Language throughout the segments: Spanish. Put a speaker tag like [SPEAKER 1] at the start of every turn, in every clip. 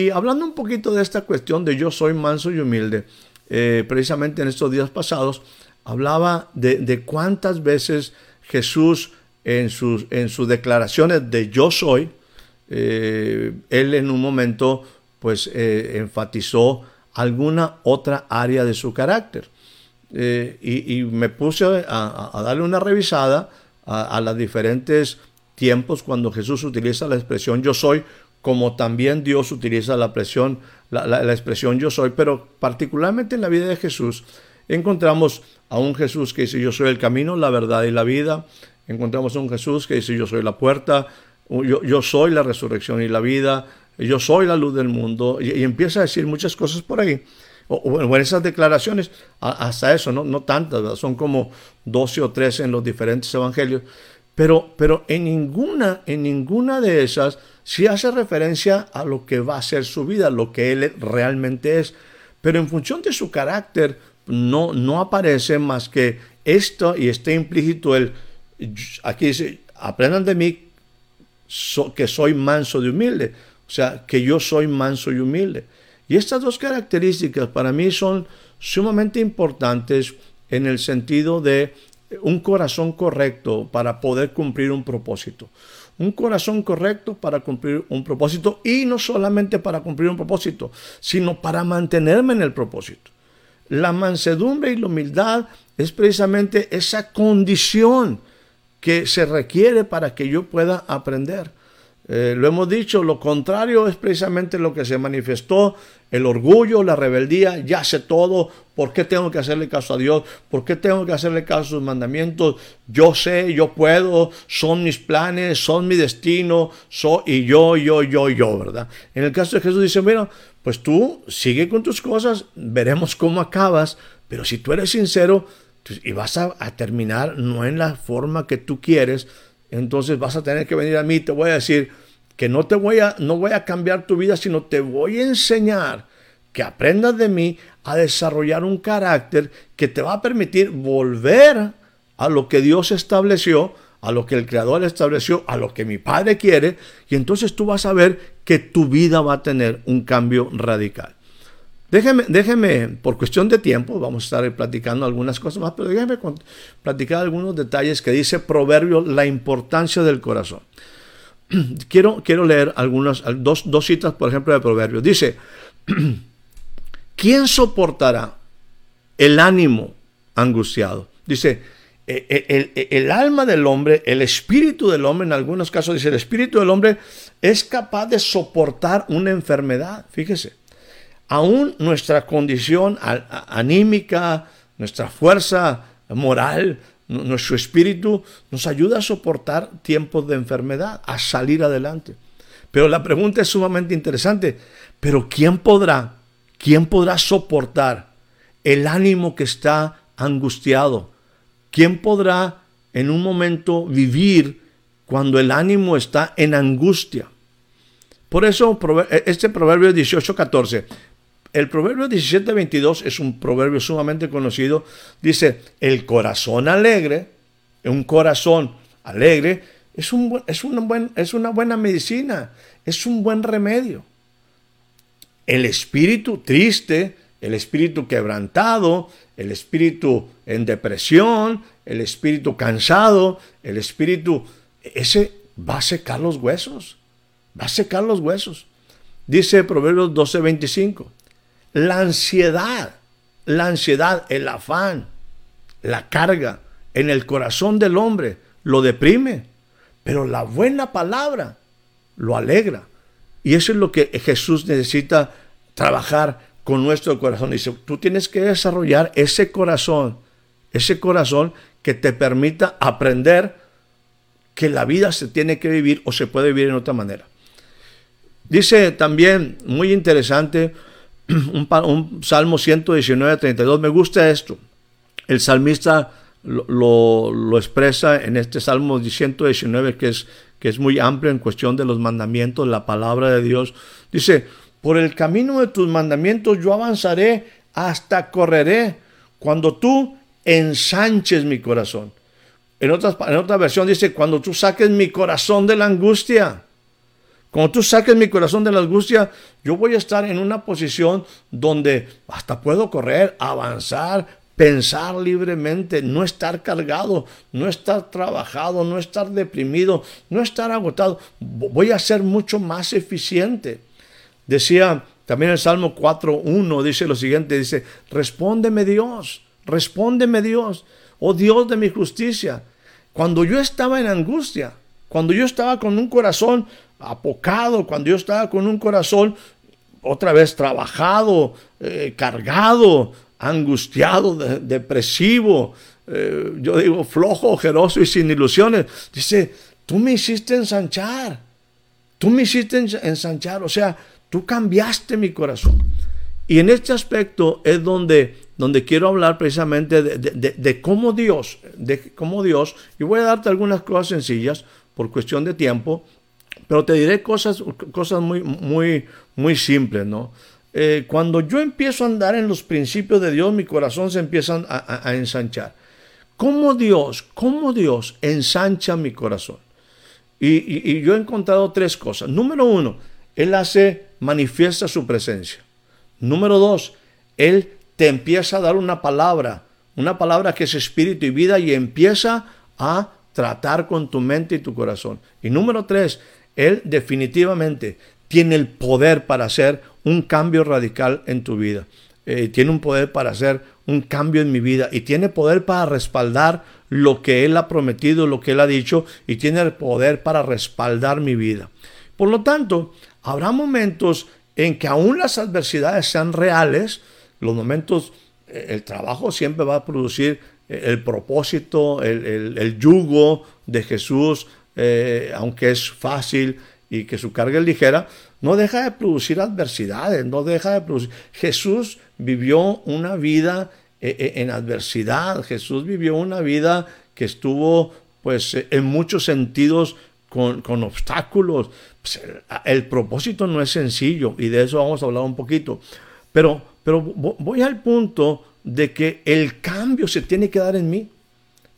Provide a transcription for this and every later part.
[SPEAKER 1] Y hablando un poquito de esta cuestión de yo soy manso y humilde, eh, precisamente en estos días pasados, hablaba de, cuántas veces Jesús en sus, en sus declaraciones de yo soy, eh, él en un momento pues eh, enfatizó alguna otra área de su carácter. y, me puse a, darle una revisada a, a los diferentes tiempos cuando Jesús utiliza la expresión yo soy como también Dios utiliza la, presión, la, expresión yo soy, pero particularmente en la vida de Jesús encontramos a un Jesús que dice yo soy el camino, la verdad y la vida, encontramos a un Jesús que dice yo soy la puerta, yo, soy la resurrección y la vida, yo soy la luz del mundo, y, empieza a decir muchas cosas por ahí. O, en esas declaraciones, hasta eso, no, no tantas, son como 12 o 13 en los diferentes evangelios, pero, pero en, ninguna, en ninguna de esas sí hace referencia a lo que va a ser su vida, lo que él realmente es. Pero en función de su carácter, no, no aparece más que esto y está implícito el, aquí dice, aprendan de mí que soy manso y humilde. O sea, que yo soy manso y humilde. Y estas dos características para mí son sumamente importantes en el sentido de un corazón correcto para poder cumplir un propósito. Un corazón correcto para cumplir un propósito y no solamente para cumplir un propósito, sino para mantenerme en el propósito. La mansedumbre y la humildad es precisamente esa condición que se requiere para que yo pueda aprender. Eh, lo hemos dicho, lo contrario es precisamente lo que se manifestó, el orgullo, la rebeldía, ya sé todo, ¿por qué tengo que hacerle caso a Dios? ¿Por qué tengo que hacerle caso a sus mandamientos? Yo sé, yo puedo, son mis planes, son mi destino, soy, y yo, yo, yo, yo, ¿verdad? En el caso de Jesús dice, bueno, pues tú sigue con tus cosas, veremos cómo acabas, pero si tú eres sincero pues, y vas a terminar no en la forma que tú quieres, entonces vas a tener que venir a mí, te voy a decir que no te voy a, no voy a cambiar tu vida, sino te voy a enseñar que aprendas de mí a desarrollar un carácter que te va a permitir volver a lo que Dios estableció, a lo que el Creador estableció, a lo que mi Padre quiere, y entonces tú vas a ver que tu vida va a tener un cambio radical. Déjeme, déjeme, por cuestión de tiempo, vamos a estar platicando algunas cosas más, pero déjeme platicar algunos detalles que dice Proverbio, la importancia del corazón. Quiero, quiero leer algunas, dos, dos citas, por ejemplo, de Proverbios. Dice, ¿quién soportará el ánimo angustiado? Dice, e, e, el, el, alma del hombre, el espíritu del hombre, en algunos casos dice, el espíritu del hombre es capaz de soportar una enfermedad. Fíjese, aún nuestra condición anímica, nuestra fuerza moral, nuestro espíritu nos ayuda a soportar tiempos de enfermedad, a salir adelante. Pero la pregunta es sumamente interesante. Pero ¿quién podrá, quién podrá soportar el ánimo que está angustiado? ¿Quién podrá en un momento vivir cuando el ánimo está en angustia? Por eso este proverbio 18:14 el proverbio 17:22 es un proverbio sumamente conocido. Dice, el corazón alegre, un corazón alegre, es, un, es, una buen, es una buena medicina, es un buen remedio. El espíritu triste, el espíritu quebrantado, el espíritu en depresión, el espíritu cansado, el espíritu, ese va a secar los huesos, va a secar los huesos. Dice Proverbios 12:25, la ansiedad, la ansiedad, el afán, la carga en el corazón del hombre lo deprime, pero la buena palabra lo alegra. Y eso es lo que Jesús necesita trabajar con nuestro corazón. Dice, tú tienes que desarrollar ese corazón ese corazón que te permita aprender que la vida se tiene que vivir o se puede vivir en otra manera. Dice también, muy interesante, un, Salmo 119, 32, me gusta esto. El salmista lo, expresa en este Salmo 119 que es, que es muy amplio en cuestión de los mandamientos, la palabra de Dios. Dice, por el camino de tus mandamientos yo avanzaré hasta correré cuando tú ensanches mi corazón. En, en otra versión dice, cuando tú saques mi corazón de la angustia. Cuando tú saques mi corazón de la angustia, yo voy a estar en una posición donde hasta puedo correr, avanzar, pensar libremente, no estar cargado, no estar trabajado, no estar deprimido, no estar agotado. Voy a ser mucho más eficiente. Decía también el Salmo 4.1, dice lo siguiente, dice, respóndeme Dios, respóndeme Dios, oh Dios de mi justicia. Cuando yo estaba en angustia, cuando yo estaba con un corazón apocado, cuando yo estaba con un corazón otra vez trabajado, eh, cargado, angustiado, depresivo, eh, yo digo flojo, ojeroso y sin ilusiones. Dice, tú me hiciste ensanchar, tú me hiciste ensanchar, o sea, tú cambiaste mi corazón. Y en este aspecto es donde, donde quiero hablar precisamente de, cómo Dios, de cómo Dios, y voy a darte algunas cosas sencillas por cuestión de tiempo, pero te diré cosas, cosas muy, muy, muy simples, ¿no? Eh, cuando yo empiezo a andar en los principios de Dios, mi corazón se empieza a, ensanchar. ¿Cómo Dios, cómo Dios ensancha mi corazón? Y, yo he encontrado tres cosas. Número uno, Él hace, manifiesta su presencia. Número dos, Él te empieza a dar una palabra, una palabra que es espíritu y vida y empieza a tratar con tu mente y tu corazón. Y número tres, Él definitivamente tiene el poder para hacer un cambio radical en tu vida. Eh, tiene un poder para hacer un cambio en mi vida y tiene poder para respaldar lo que Él ha prometido, lo que Él ha dicho y tiene el poder para respaldar mi vida. Por lo tanto, habrá momentos en que aún las adversidades sean reales, los momentos, eh, el trabajo siempre va a producir el propósito, el, yugo de Jesús, aunque es fácil y que su carga es ligera, no deja de producir adversidades, no deja de producir. Jesús vivió una vida eh, eh, en adversidad, Jesús vivió una vida que estuvo pues eh, en muchos sentidos con, obstáculos. Pues, el, propósito no es sencillo y de eso vamos a hablar un poquito. Pero, pero voy al punto de que el cambio se tiene que dar en mí.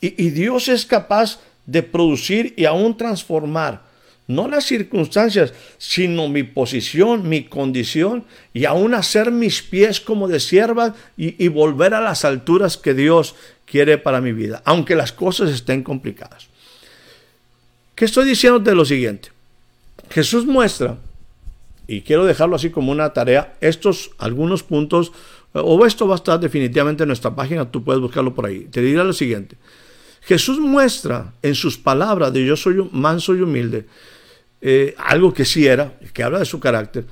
[SPEAKER 1] Y, y Dios es capaz de producir y aún transformar no las circunstancias, sino mi posición, mi condición, y aún hacer mis pies como de sierva y, volver a las alturas que Dios quiere para mi vida, aunque las cosas estén complicadas. ¿Qué estoy diciendo de lo siguiente? Jesús muestra, y quiero dejarlo así como una tarea, estos algunos puntos, o esto va a estar definitivamente en nuestra página, tú puedes buscarlo por ahí. Te diré lo siguiente. Jesús muestra en sus palabras de yo soy manso y humilde, eh, algo que sí era, que habla de su carácter,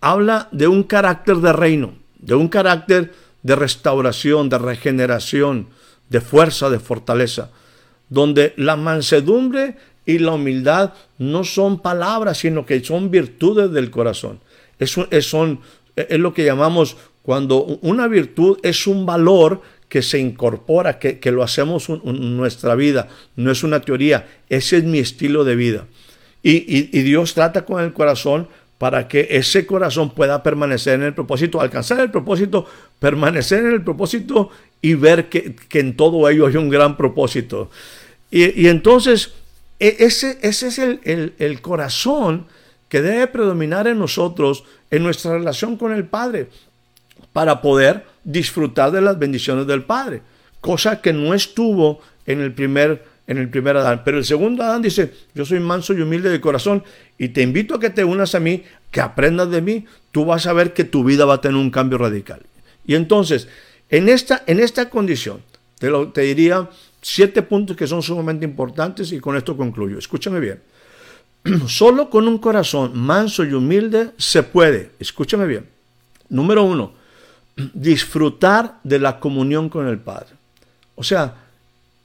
[SPEAKER 1] habla de un carácter de reino, de un carácter de restauración, de regeneración, de fuerza, de fortaleza, donde la mansedumbre y la humildad no son palabras, sino que son virtudes del corazón. Es, son, es lo que llamamos cuando una virtud es un valor que se incorpora, que, lo hacemos en nuestra vida, no es una teoría, ese es mi estilo de vida. Y, Dios trata con el corazón para que ese corazón pueda permanecer en el propósito, alcanzar el propósito, permanecer en el propósito y ver que, en todo ello hay un gran propósito. Y, entonces, e, ese, ese es el, el, corazón que debe predominar en nosotros, en nuestra relación con el Padre, para poder disfrutar de las bendiciones del Padre, cosa que no estuvo en el primer en el primer Adán. Pero el segundo Adán dice, yo soy manso y humilde de corazón y te invito a que te unas a mí, que aprendas de mí, tú vas a ver que tu vida va a tener un cambio radical. Y entonces, en esta, en esta condición, te, te diría siete puntos que son sumamente importantes y con esto concluyo. Escúchame bien. Solo con un corazón manso y humilde se puede, escúchame bien. Número uno, disfrutar de la comunión con el Padre. O sea,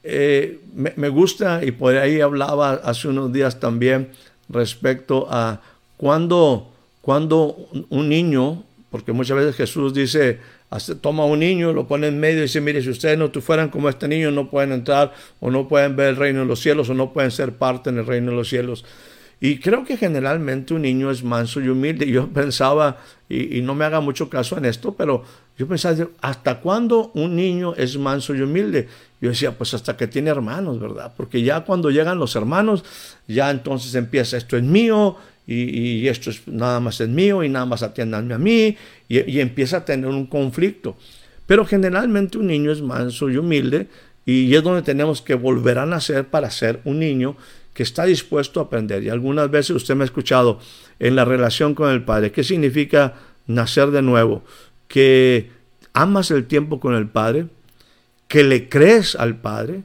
[SPEAKER 1] eh, me, gusta y por ahí hablaba hace unos días también respecto a cuando, cuando un niño, porque muchas veces Jesús dice, toma un niño, lo pone en medio y dice, mire, si ustedes no fueran como este niño, no pueden entrar o no pueden ver el reino de los cielos o no pueden ser parte en el reino de los cielos. Y creo que generalmente un niño es manso y humilde. Yo pensaba, y, no me haga mucho caso en esto, pero yo pensaba, ¿hasta cuándo un niño es manso y humilde? Yo decía, pues hasta que tiene hermanos, ¿verdad? Porque ya cuando llegan los hermanos, ya entonces empieza, esto es mío, y, esto es nada más es mío, y nada más atiendanme a mí, y, y empieza a tener un conflicto. Pero generalmente un niño es manso y humilde, y es donde tenemos que volver a nacer para ser un niño que está dispuesto a aprender. Y algunas veces usted me ha escuchado en la relación con el Padre. ¿Qué significa nacer de nuevo? Que amas el tiempo con el Padre, que le crees al Padre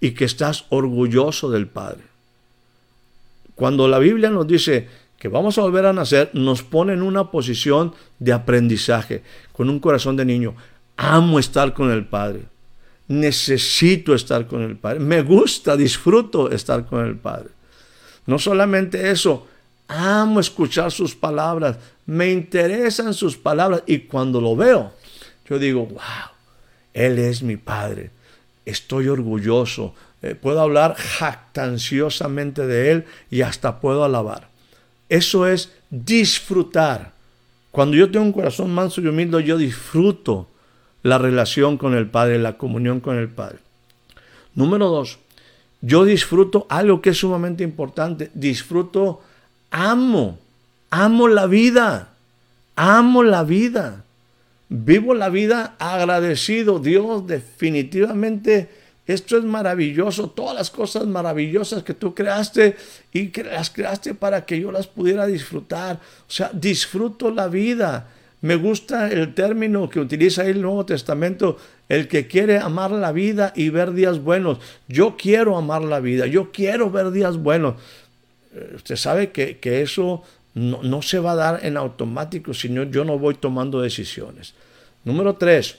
[SPEAKER 1] y que estás orgulloso del Padre. Cuando la Biblia nos dice que vamos a volver a nacer, nos pone en una posición de aprendizaje, con un corazón de niño. Amo estar con el Padre necesito estar con el Padre. Me gusta, disfruto estar con el Padre. No solamente eso, amo escuchar sus palabras, me interesan sus palabras y cuando lo veo, yo digo, wow, Él es mi Padre, estoy orgulloso, eh, puedo hablar jactanciosamente de Él y hasta puedo alabar. Eso es disfrutar. Cuando yo tengo un corazón manso y humilde, yo disfruto la relación con el Padre, la comunión con el Padre. Número dos, yo disfruto algo que es sumamente importante, disfruto, amo, amo la vida, amo la vida, vivo la vida agradecido, Dios definitivamente esto es maravilloso, todas las cosas maravillosas que tú creaste y que las creaste para que yo las pudiera disfrutar. O sea, disfruto la vida. Me gusta el término que utiliza el Nuevo Testamento, el que quiere amar la vida y ver días buenos. Yo quiero amar la vida, yo quiero ver días buenos. Eh, usted sabe que, eso no, no, se va a dar en automático, sino yo no voy tomando decisiones. Número tres,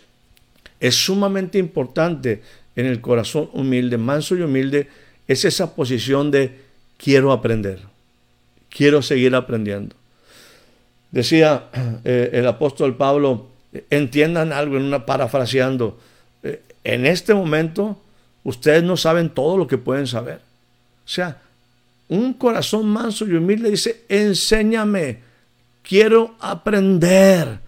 [SPEAKER 1] es sumamente importante en el corazón humilde, manso y humilde, es esa posición de quiero aprender, quiero seguir aprendiendo. Decía eh, el apóstol Pablo, entiendan algo en una parafraseando, eh, en este momento ustedes no saben todo lo que pueden saber. O sea, un corazón manso y humilde dice, enséñame, quiero aprender,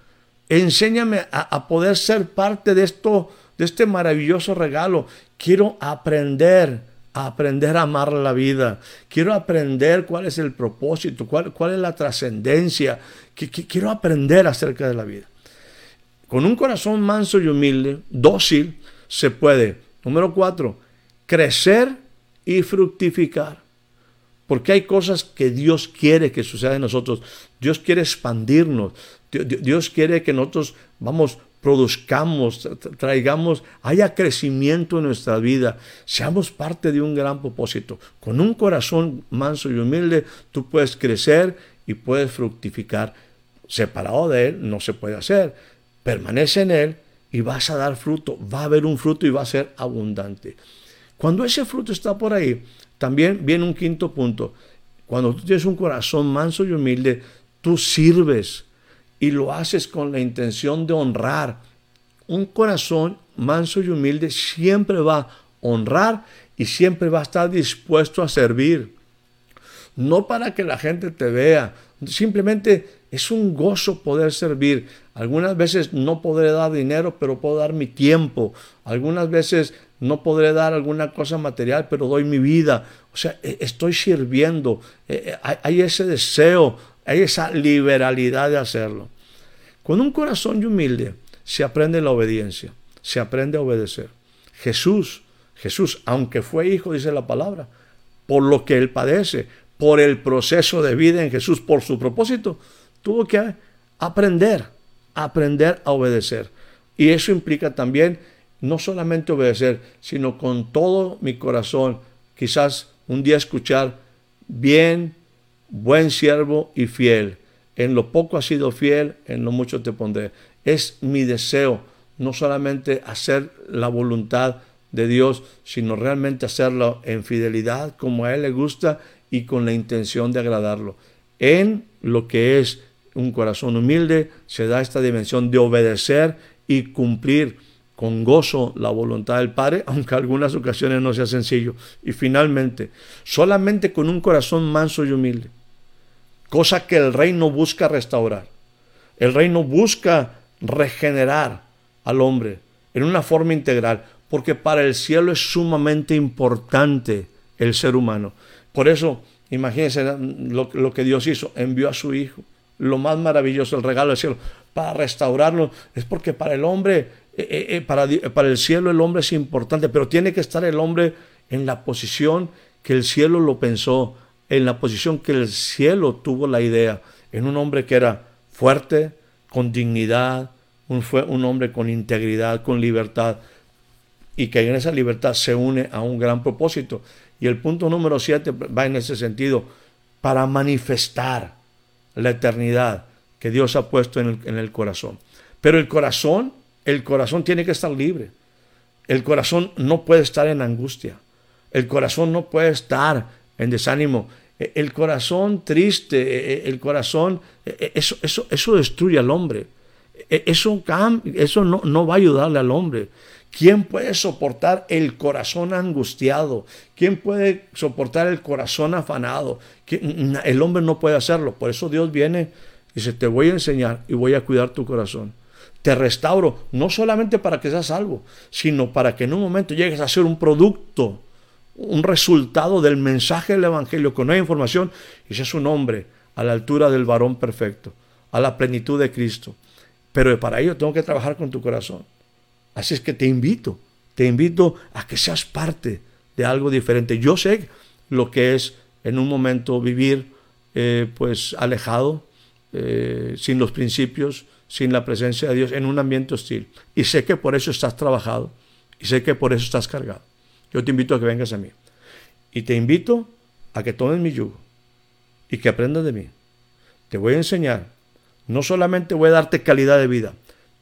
[SPEAKER 1] enséñame a, a poder ser parte de esto, de este maravilloso regalo, quiero aprender aprender a amar la vida. Quiero aprender cuál es el propósito, cuál, cuál es la trascendencia. Que, quiero aprender acerca de la vida. Con un corazón manso y humilde, dócil, se puede, número cuatro, crecer y fructificar. Porque hay cosas que Dios quiere que sucedan en nosotros. Dios quiere expandirnos. Dios quiere que nosotros vamos produzcamos, traigamos, haya crecimiento en nuestra vida, seamos parte de un gran propósito. Con un corazón manso y humilde, tú puedes crecer y puedes fructificar. Separado de Él no se puede hacer. Permanece en Él y vas a dar fruto. Va a haber un fruto y va a ser abundante. Cuando ese fruto está por ahí, también viene un quinto punto. Cuando tú tienes un corazón manso y humilde, tú sirves y lo haces con la intención de honrar. Un corazón manso y humilde siempre va a honrar y siempre va a estar dispuesto a servir. No para que la gente te vea, simplemente es un gozo poder servir. Algunas veces no podré dar dinero, pero puedo dar mi tiempo. Algunas veces no podré dar alguna cosa material, pero doy mi vida. O sea, e, estoy sirviendo. E, e, hay ese deseo hay esa liberalidad de hacerlo. Con un corazón humilde se aprende la obediencia, se aprende a obedecer. Jesús, Jesús, aunque fue hijo, dice la palabra, por lo que él padece, por el proceso de vida en Jesús, por su propósito, tuvo que aprender, aprender a obedecer. Y eso implica también no solamente obedecer, sino con todo mi corazón, quizás un día escuchar, bien, buen siervo y fiel. En lo poco has sido fiel, en lo mucho te pondré. Es mi deseo no solamente hacer la voluntad de Dios, sino realmente hacerlo en fidelidad, como a Él le gusta y con la intención de agradarlo. En lo que es un corazón humilde se da esta dimensión de obedecer y cumplir con gozo la voluntad del Padre, aunque algunas ocasiones no sea sencillo. Y finalmente, solamente con un corazón manso y humilde, cosa que el reino busca restaurar. El reino busca regenerar al hombre en una forma integral, porque para el cielo es sumamente importante el ser humano. Por eso, imagínense lo, que Dios hizo, envió a su Hijo lo más maravilloso, el regalo del cielo, para restaurarlo. Es porque para el hombre, eh, eh, eh, para, para el cielo el hombre es importante, pero tiene que estar el hombre en la posición que el cielo lo pensó, en la posición que el cielo tuvo la idea, en un hombre que era fuerte, con dignidad, un, un hombre con integridad, con libertad, y que en esa libertad se une a un gran propósito. Y el punto número siete va en ese sentido, para manifestar la eternidad que Dios ha puesto en el, corazón. Pero el corazón, el corazón tiene que estar libre. El corazón no puede estar en angustia. El corazón no puede estar en desánimo. E, el corazón triste, e, e, el corazón, eso, eso, eso destruye al hombre. Eso, eso no, no va a ayudarle al hombre. ¿Quién puede soportar el corazón angustiado? ¿Quién puede soportar el corazón afanado? El hombre no puede hacerlo. Por eso Dios viene y dice, te voy a enseñar y voy a cuidar tu corazón. Te restauro, no solamente para que seas salvo, sino para que en un momento llegues a ser un producto, un resultado del mensaje del Evangelio, con nueva información, y seas un hombre a la altura del varón perfecto, a la plenitud de Cristo. Pero para ello tengo que trabajar con tu corazón. Así es que te invito, te invito a que seas parte de algo diferente. Yo sé lo que es en un momento vivir eh, pues alejado, eh, sin los principios, sin la presencia de Dios, en un ambiente hostil. Y sé que por eso estás trabajado y sé que por eso estás cargado. Yo te invito a que vengas a mí. Y te invito a que tomes mi yugo y que aprendas de mí. Te voy a enseñar. No solamente voy a darte calidad de vida,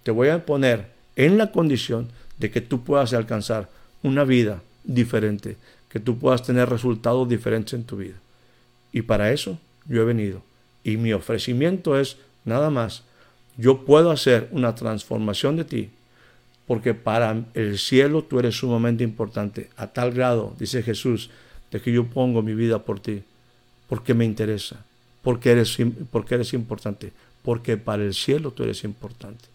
[SPEAKER 1] te voy a poner en la condición de que tú puedas alcanzar una vida diferente, que tú puedas tener resultados diferentes en tu vida. Y para eso yo he venido. Y mi ofrecimiento es nada más, yo puedo hacer una transformación de ti, porque para el cielo tú eres sumamente importante, a tal grado, dice Jesús, de que yo pongo mi vida por ti, porque me interesa, porque eres, porque eres importante, porque para el cielo tú eres importante.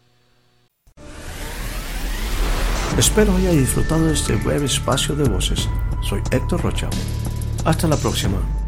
[SPEAKER 1] Espero haya disfrutado de este breve espacio de voces. Soy Héctor Rocha. Hasta la próxima.